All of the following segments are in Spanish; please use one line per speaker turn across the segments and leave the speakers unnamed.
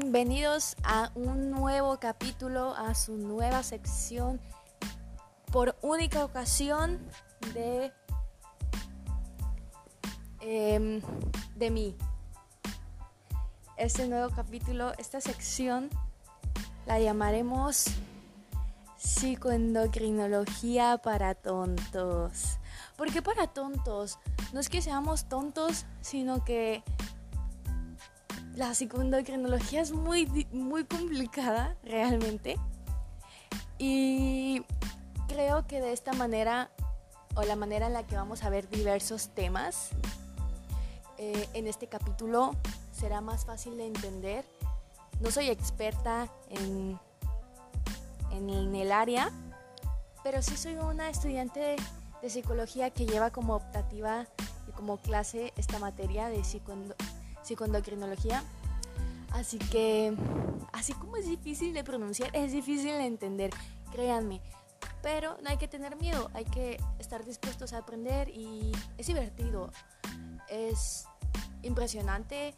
Bienvenidos a un nuevo capítulo, a su nueva sección por única ocasión de, em, de mí. Este nuevo capítulo, esta sección, la llamaremos psicoendocrinología para tontos. ¿Por qué para tontos? No es que seamos tontos, sino que la psicoendocrinología es muy, muy complicada realmente. Y creo que de esta manera, o la manera en la que vamos a ver diversos temas, eh, en este capítulo será más fácil de entender. No soy experta en, en, el área, pero sí soy una estudiante de, psicología que lleva como optativa y como clase esta materia de psicoendocrinología psicoendocrinología. Así que, así como es difícil de pronunciar, es difícil de entender, créanme. Pero no hay que tener miedo, hay que estar dispuestos a aprender y es divertido. Es impresionante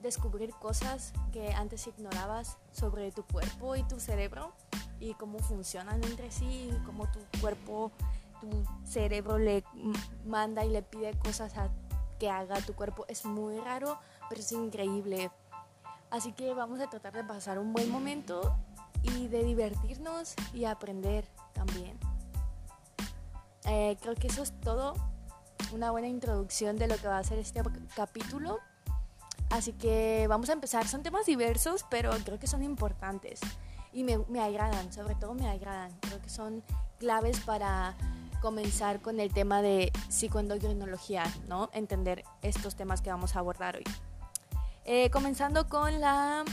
descubrir cosas que antes ignorabas sobre tu cuerpo y tu cerebro y cómo funcionan entre sí, cómo tu cuerpo, tu cerebro le manda y le pide cosas a que haga tu cuerpo. Es muy raro, pero es increíble. Así que vamos a tratar de pasar un buen momento y de divertirnos y aprender también. Eh, creo que eso es todo. Una buena introducción de lo que va a ser este capítulo. Así que vamos a empezar. Son temas diversos, pero creo que son importantes. Y me, me agradan, sobre todo me agradan. Creo que son claves para comenzar con el tema de psicoendocrinología, ¿no? Entender estos temas que vamos a abordar hoy. Eh, comenzando con la,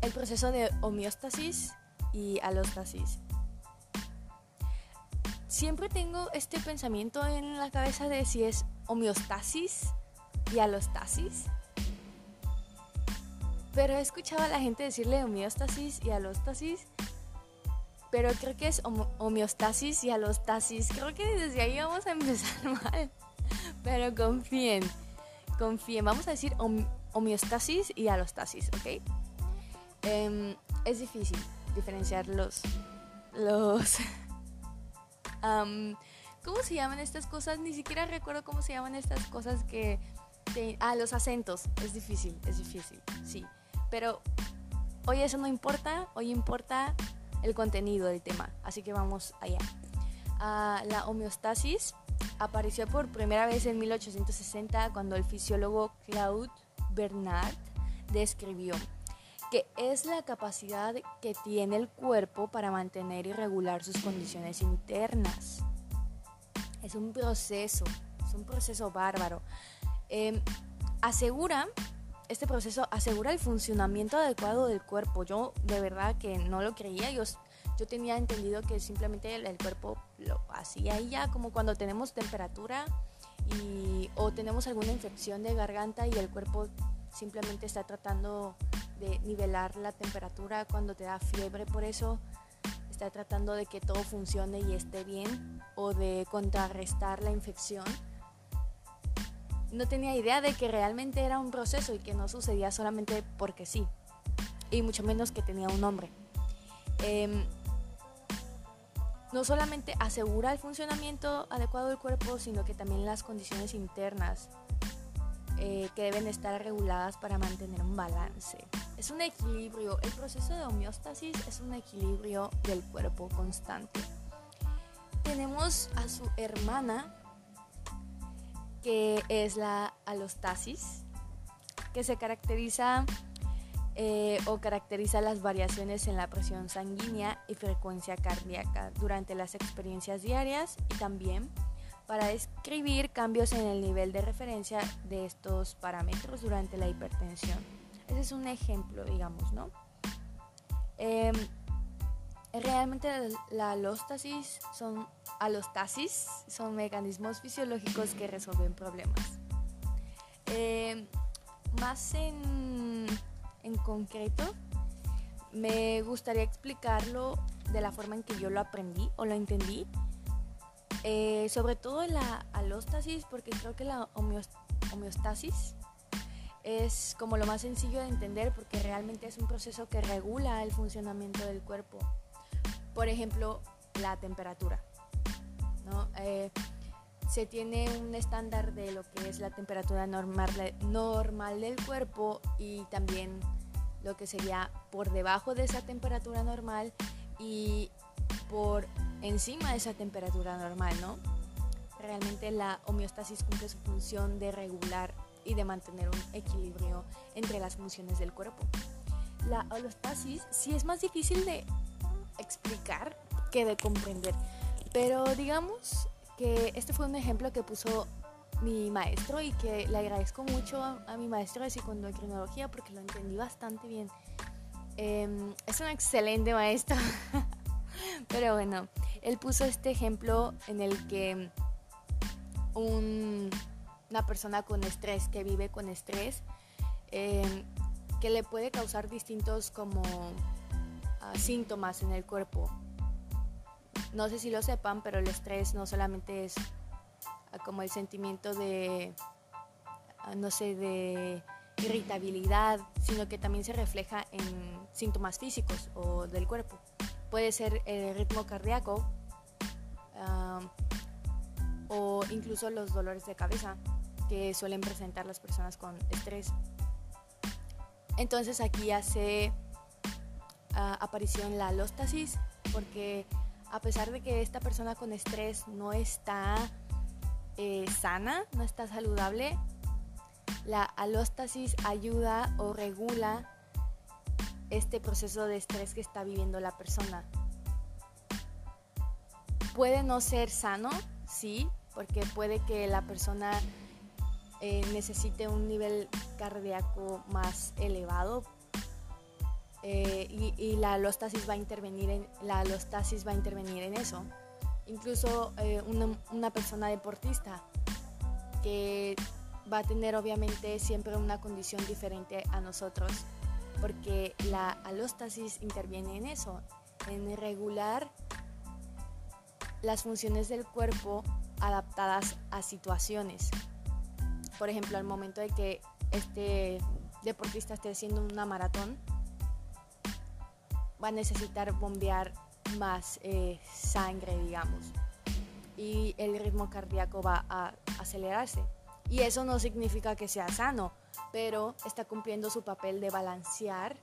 el proceso de homeostasis y alostasis. Siempre tengo este pensamiento en la cabeza de si es homeostasis y alostasis. Pero he escuchado a la gente decirle homeostasis y alostasis. Pero creo que es homeostasis y alostasis. Creo que desde ahí vamos a empezar mal. Pero confíen, confíen. Vamos a decir homeostasis y alostasis, ¿ok? Em, es difícil diferenciar los... los ¿Cómo se llaman estas cosas? Ni siquiera recuerdo cómo se llaman estas cosas que... ah, los acentos. Es difícil, es difícil, sí. Pero hoy eso no importa, hoy importa el contenido del tema. Así que vamos allá. Ah, la homeostasis apareció por primera vez en 1860 cuando el fisiólogo Claude Bernard describió, que es la capacidad que tiene el cuerpo para mantener y regular sus condiciones internas. Es un proceso, es un proceso bárbaro. Em, asegura, este proceso asegura el funcionamiento adecuado del cuerpo. Yo de verdad que no lo creía, yo, yo tenía entendido que simplemente el, el cuerpo lo hacía y ya, como cuando tenemos temperatura o tenemos alguna infección de garganta y el cuerpo simplemente está tratando de nivelar la temperatura cuando te da fiebre, por eso está tratando de que todo funcione y esté bien o de contrarrestar la infección. No tenía idea de que realmente era un proceso y que no sucedía solamente porque sí, y mucho menos que tenía un nombre. Em, no solamente asegura el funcionamiento adecuado del cuerpo, sino que también las condiciones internas eh, que deben estar reguladas para mantener un balance. Es un equilibrio, el proceso de homeostasis es un equilibrio del cuerpo constante. Tenemos a su hermana, que es la alostasis, que se caracteriza eh, o caracteriza las variaciones en la presión sanguínea y frecuencia cardíaca durante las experiencias diarias y también para describir cambios en el nivel de referencia de estos parámetros durante la hipertensión. Ese es un ejemplo, digamos, ¿no? Em, realmente la alostasis son, alostasis son mecanismos fisiológicos que resuelven problemas. Em, más en en concreto, me gustaría explicarlo de la forma en que yo lo aprendí o lo entendí. Eh, sobre todo la alostasis, porque creo que la homeostasis es como lo más sencillo de entender porque realmente es un proceso que regula el funcionamiento del cuerpo. Por ejemplo, la temperatura. ¿no? Eh, se tiene un estándar de lo que es la temperatura normal, normal del cuerpo y también lo que sería por debajo de esa temperatura normal y por encima de esa temperatura normal, ¿no? Realmente la homeostasis cumple su función de regular y de mantener un equilibrio entre las funciones del cuerpo. La holostasis sí es más difícil de explicar que de comprender, pero digamos que este fue un ejemplo que puso mi maestro y que le agradezco mucho a, mi maestro de psicoendocrinología porque lo entendí bastante bien. Em, es un excelente maestro. Pero bueno, él puso este ejemplo en el que una persona con estrés, que vive con estrés, em, que le puede causar distintos como ah, síntomas en el cuerpo. No sé si lo sepan, pero el estrés no solamente es ah, como el sentimiento de, ah, no sé, de irritabilidad, sino que también se refleja en síntomas físicos o del cuerpo. Puede ser el ritmo cardíaco o incluso los dolores de cabeza que suelen presentar las personas con estrés. Entonces aquí hace uh, aparición la alóstasis porque a pesar de que esta persona con estrés no está eh, sana, no está saludable, la alóstasis ayuda o regula este proceso de estrés que está viviendo la persona. Puede no ser sano, sí, porque puede que la persona eh, necesite un nivel cardíaco más elevado eh, y, la alostasis va a intervenir en la alostasis va a intervenir en eso. Incluso eh, una, una persona deportista que va a tener obviamente siempre una condición diferente a nosotros porque la alostasis interviene en eso, en regular las funciones del cuerpo adaptadas a situaciones. Por ejemplo, al momento de que este deportista esté haciendo una maratón, va a necesitar bombear más eh, sangre, digamos, y el ritmo cardíaco va a acelerarse. Y eso no significa que sea sano, pero está cumpliendo su papel de balancear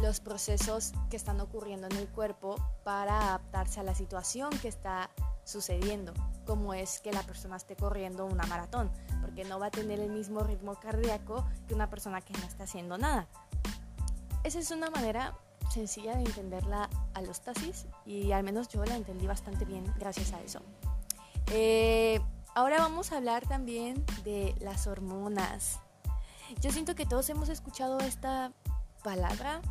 los procesos que están ocurriendo en el cuerpo para adaptarse a la situación que está sucediendo, como es que la persona esté corriendo una maratón, porque no va a tener el mismo ritmo cardíaco que una persona que no está haciendo nada. Esa es una manera sencilla de entender la alostasis y al menos yo la entendí bastante bien gracias a eso. Eh, Ahora vamos a hablar también de las hormonas. Yo siento que todos hemos escuchado esta palabra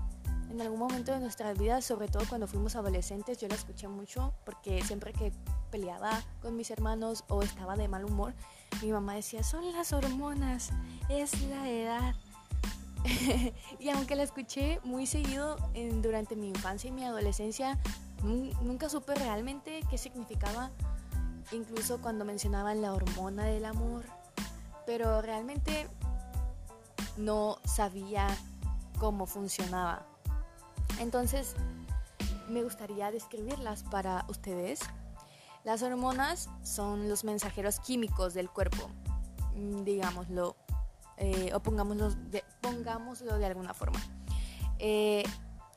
en algún momento de nuestras vidas, sobre todo cuando fuimos adolescentes. Yo la escuché mucho porque siempre que peleaba con mis hermanos o estaba de mal humor, mi mamá decía, son las hormonas, es la edad. y aunque la escuché muy seguido durante mi infancia y mi adolescencia, nunca supe realmente qué significaba incluso cuando mencionaban la hormona del amor, pero realmente no sabía cómo funcionaba. Entonces, me gustaría describirlas para ustedes. Las hormonas son los mensajeros químicos del cuerpo, mm, digámoslo, eh, o pongámoslo de, pongámoslo de alguna forma. Eh,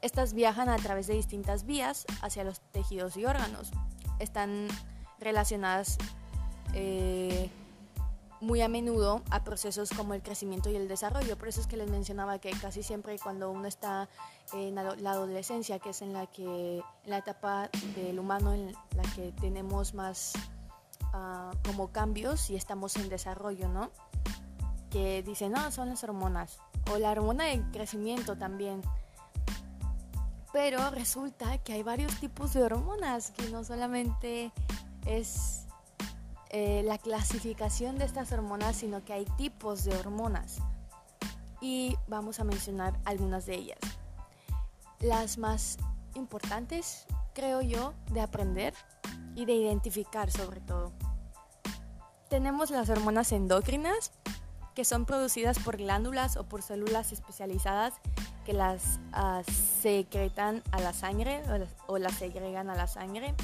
estas viajan a través de distintas vías hacia los tejidos y órganos. Están relacionadas eh, muy a menudo a procesos como el crecimiento y el desarrollo. Por eso es que les mencionaba que casi siempre cuando uno está en la adolescencia, que es en la que la etapa del humano en la que tenemos más uh, como cambios y estamos en desarrollo, ¿no? Que dicen, no, son las hormonas. O la hormona de crecimiento también. Pero resulta que hay varios tipos de hormonas, que no solamente es eh, la clasificación de estas hormonas, sino que hay tipos de hormonas. Y vamos a mencionar algunas de ellas. Las más importantes, creo yo, de aprender y de identificar sobre todo. Tenemos las hormonas endócrinas, que son producidas por glándulas o por células especializadas que las uh, secretan a la sangre o las, o segregan a la sangre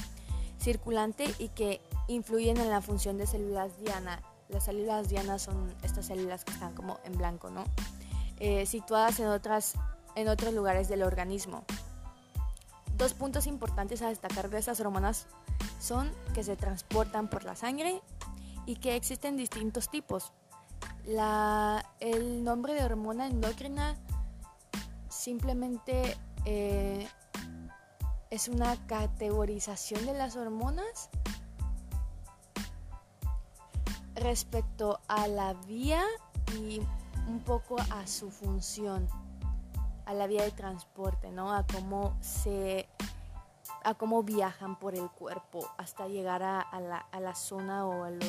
circulante y que influyen en la función de células diana. Las células diana son estas células que están como en blanco, ¿no? Eh, situadas en, otras, en otros lugares del organismo. Dos puntos importantes a destacar de estas hormonas son que se transportan por la sangre y que existen distintos tipos. La, el nombre de hormona endocrina simplemente eh, es una categorización de las hormonas respecto a la vía y un poco a su función, a la vía de transporte, ¿no? A cómo se a cómo viajan por el cuerpo hasta llegar a, la, a la, zona o a los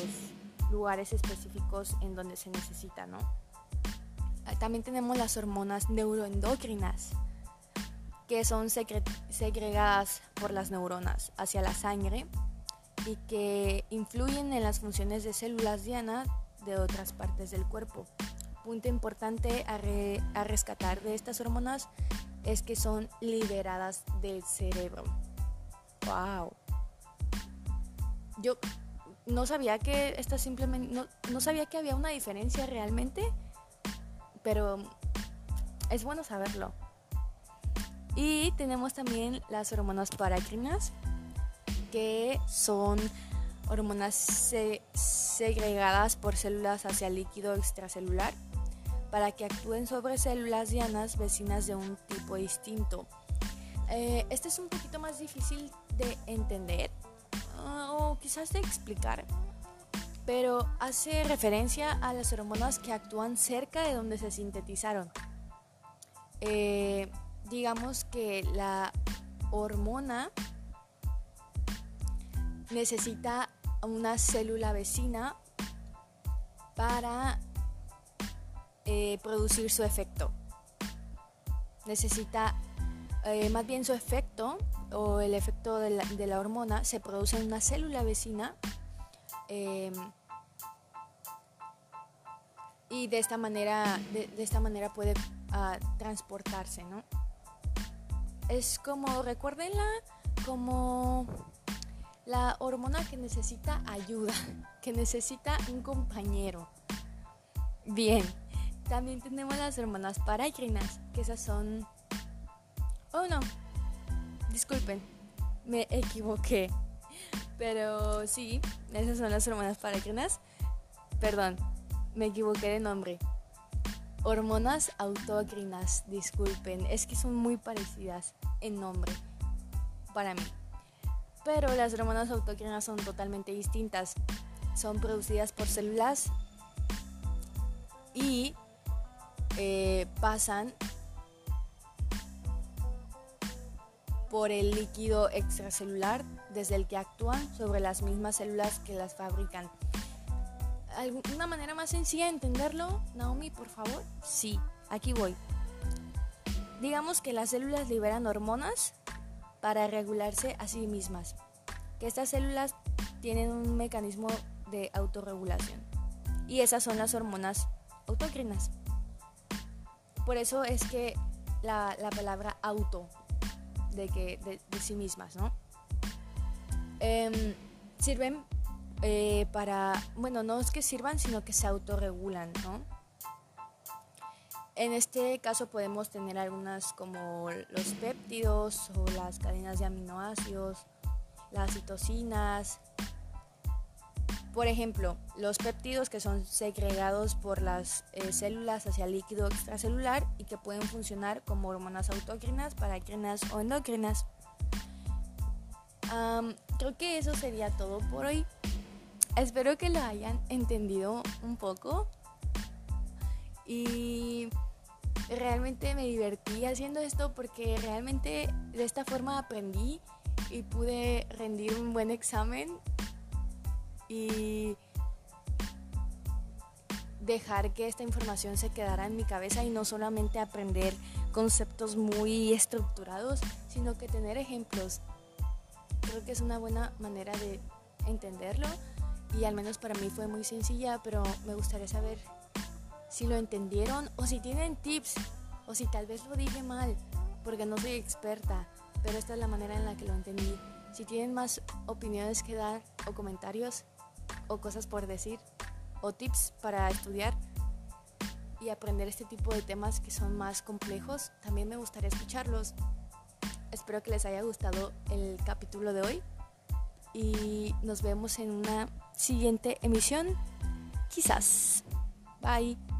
lugares específicos en donde se necesita, ¿no? Ah, también tenemos las hormonas neuroendocrinas, que son segregadas por las neuronas hacia la sangre y que influyen en las funciones de células diana de otras partes del cuerpo. Punto importante a, a rescatar de estas hormonas es que son liberadas del cerebro. ¡Wow! Yo no sabía que esta simplemente no, no, sabía que había una diferencia realmente, pero es bueno saberlo. Y tenemos también las hormonas paracrinas, que son hormonas segregadas por células hacia líquido extracelular para que actúen sobre células dianas vecinas de un tipo distinto. Eh, este es un poquito más difícil de entender o quizás de explicar, pero hace referencia a las hormonas que actúan cerca de donde se sintetizaron. Eh, digamos que la hormona necesita una célula vecina para eh, producir su efecto. Necesita, eh, más bien su efecto o el efecto de la, hormona se produce en una célula vecina em, y de esta manera, de, esta manera puede ah, transportarse, ¿no? Es como, recuérdenla, como la hormona que necesita ayuda, que necesita un compañero. Bien, también tenemos las hormonas paracrinas, que esas son... Oh no, disculpen, me equivoqué. Pero sí, esas son las hormonas paracrinas. Perdón, me equivoqué de nombre. Hormonas autocrinas, disculpen, es que son muy parecidas en nombre para mí. Pero las hormonas autocrinas son totalmente distintas. Son producidas por células y eh, pasan por el líquido extracelular desde el que actúan sobre las mismas células que las fabrican. ¿Alguna manera más sencilla de entenderlo, Naomi, por favor? Sí, aquí voy. Digamos que las células liberan hormonas para regularse a sí mismas, que estas células tienen un mecanismo de autorregulación y esas son las hormonas autocrinas. Por eso es que la, palabra auto, de, que, de, sí mismas, ¿no? Em, sirven eh, para, bueno, no es que sirvan, sino que se autorregulan, ¿no? En este caso podemos tener algunas como los péptidos o las cadenas de aminoácidos, las citocinas. Por ejemplo, los péptidos que son segregados por las eh, células hacia el líquido extracelular y que pueden funcionar como hormonas autócrinas, paracrinas o endocrinas. creo que eso sería todo por hoy. Espero que lo hayan entendido un poco. Y realmente me divertí haciendo esto porque realmente de esta forma aprendí y pude rendir un buen examen y dejar que esta información se quedara en mi cabeza y no solamente aprender conceptos muy estructurados, sino que tener ejemplos. Creo que es una buena manera de entenderlo y al menos para mí fue muy sencilla, pero me gustaría saber si lo entendieron o si tienen tips o si tal vez lo dije mal, porque no soy experta, pero esta es la manera en la que lo entendí. Si tienen más opiniones que dar o comentarios o cosas por decir o tips para estudiar y aprender este tipo de temas que son más complejos, también me gustaría escucharlos. Espero que les haya gustado el capítulo de hoy y nos vemos en una siguiente emisión. Quizás. Bye.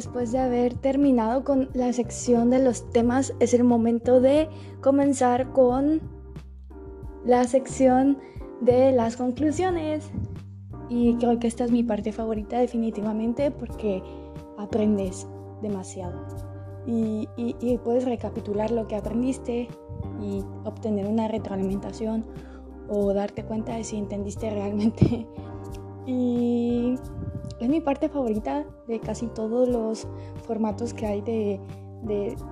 Después de haber terminado con la sección de los temas, es el momento de comenzar con la sección de las conclusiones. Y creo que esta es mi parte favorita definitivamente porque aprendes demasiado. Y, puedes recapitular lo que aprendiste y obtener una retroalimentación o darte cuenta de si entendiste realmente. Y es mi parte favorita de casi todos los formatos que hay de,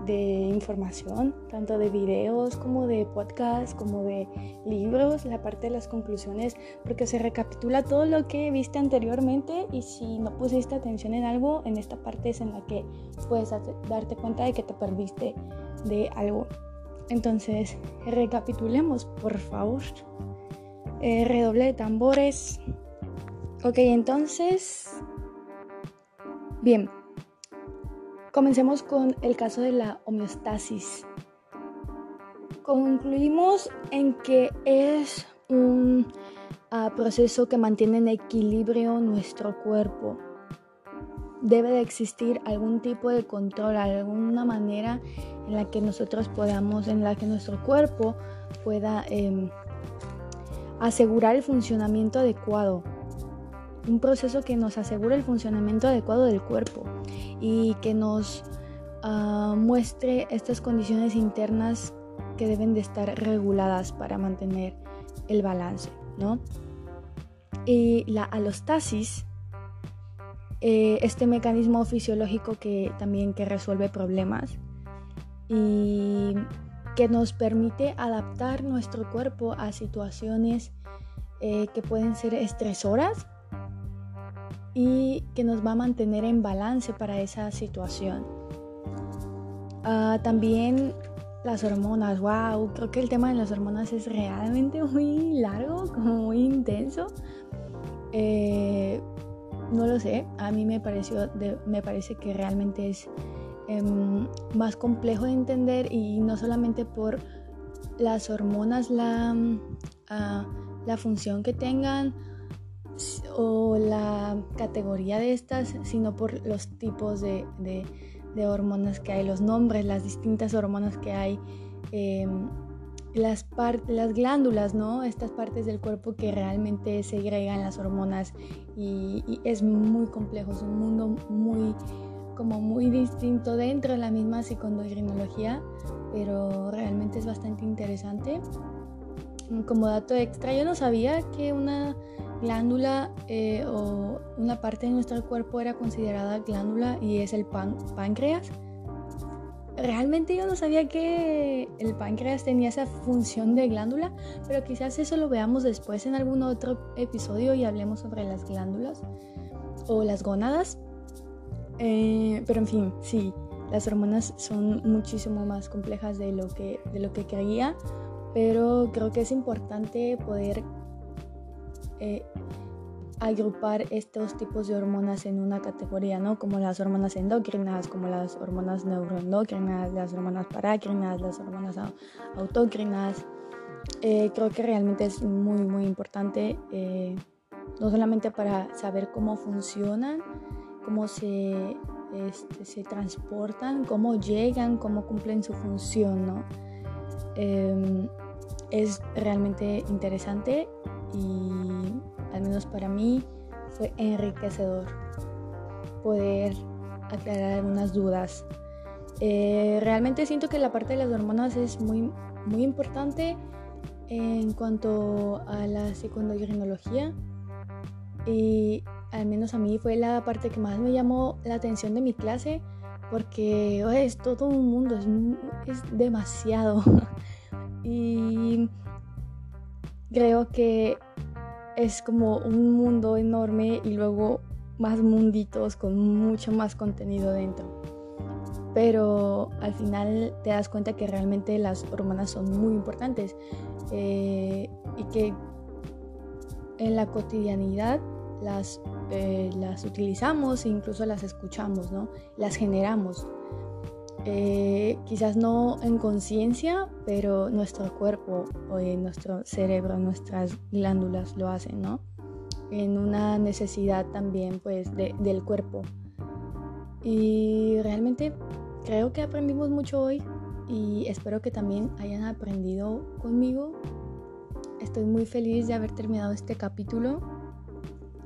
de, información, tanto de videos como de podcasts, como de libros, la parte de las conclusiones, porque se recapitula todo lo que viste anteriormente y si no pusiste atención en algo, en esta parte es en la que puedes darte cuenta de que te perdiste de algo. Entonces, recapitulemos, por favor. Eh, redoble de tambores. Ok, entonces... Bien, Comencemos con el caso de la homeostasis. Concluimos en que es un ah, proceso que mantiene en equilibrio nuestro cuerpo. Debe de existir algún tipo de control, alguna manera en la que nosotros podamos, en la que nuestro cuerpo pueda em, asegurar el funcionamiento adecuado un proceso que nos asegure el funcionamiento adecuado del cuerpo y que nos ah, muestre estas condiciones internas que deben de estar reguladas para mantener el balance, ¿no? Y la alostasis, eh, este mecanismo fisiológico que también que resuelve problemas y que nos permite adaptar nuestro cuerpo a situaciones eh, que pueden ser estresoras y que nos va a mantener en balance para esa situación. Ah, también las hormonas, wow, creo que el tema de las hormonas es realmente muy largo, como muy intenso. Eh, no lo sé, a mí me, pareció me parece que realmente es em, más complejo de entender y no solamente por las hormonas, la, ah, la función que tengan, o la categoría de estas, sino por los tipos de, hormonas que hay, los nombres, las distintas hormonas que hay, em, las, las glándulas, ¿no? Estas partes del cuerpo que realmente segregan las hormonas y, es muy complejo, es un mundo muy como muy distinto dentro de la misma psicondocrinología, pero realmente es bastante interesante. Como dato extra, yo no sabía que una glándula eh, o una parte de nuestro cuerpo era considerada glándula y es el páncreas. Realmente yo no sabía que el páncreas tenía esa función de glándula, pero quizás eso lo veamos después en algún otro episodio y hablemos sobre las glándulas o las gónadas. Eh, pero en fin, sí, las hormonas son muchísimo más complejas de lo que, de lo que creía, pero creo que es importante poder eh, agrupar estos tipos de hormonas en una categoría, ¿no? Como las hormonas endocrinas, como las hormonas neuroendocrinas, las hormonas parácrinas, las hormonas autócrinas. Eh, creo que realmente es muy, muy importante, eh, no solamente para saber cómo funcionan, cómo se, este, se transportan, cómo llegan, cómo cumplen su función, ¿no? Em, es realmente interesante y al menos para mí fue enriquecedor poder aclarar algunas dudas. Eh, realmente siento que la parte de las hormonas es muy, muy importante en cuanto a la psicondocrinología y al menos a mí fue la parte que más me llamó la atención de mi clase porque es todo un mundo, es, es demasiado. y creo que es como un mundo enorme y luego más munditos con mucho más contenido dentro. Pero al final te das cuenta que realmente las hormonas son muy importantes eh, y que en la cotidianidad las, eh, las utilizamos e incluso las escuchamos, ¿no? Las generamos. Eh, quizás no en conciencia, pero nuestro cuerpo o nuestro cerebro, nuestras glándulas lo hacen, ¿no? En una necesidad también, pues, del cuerpo. Y realmente creo que aprendimos mucho hoy y espero que también hayan aprendido conmigo. Estoy muy feliz de haber terminado este capítulo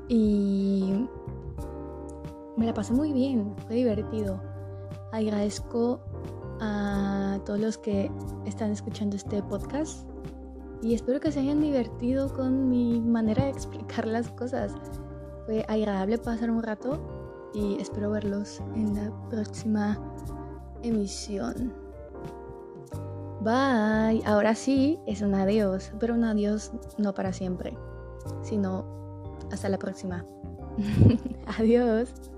y me la pasé muy bien, fue divertido. Agradezco a todos los que están escuchando este podcast y espero que se hayan divertido con mi manera de explicar las cosas. Fue agradable pasar un rato y espero verlos en la próxima emisión. Bye. Ahora sí es un adiós, pero un adiós no para siempre, sino hasta la próxima. adiós.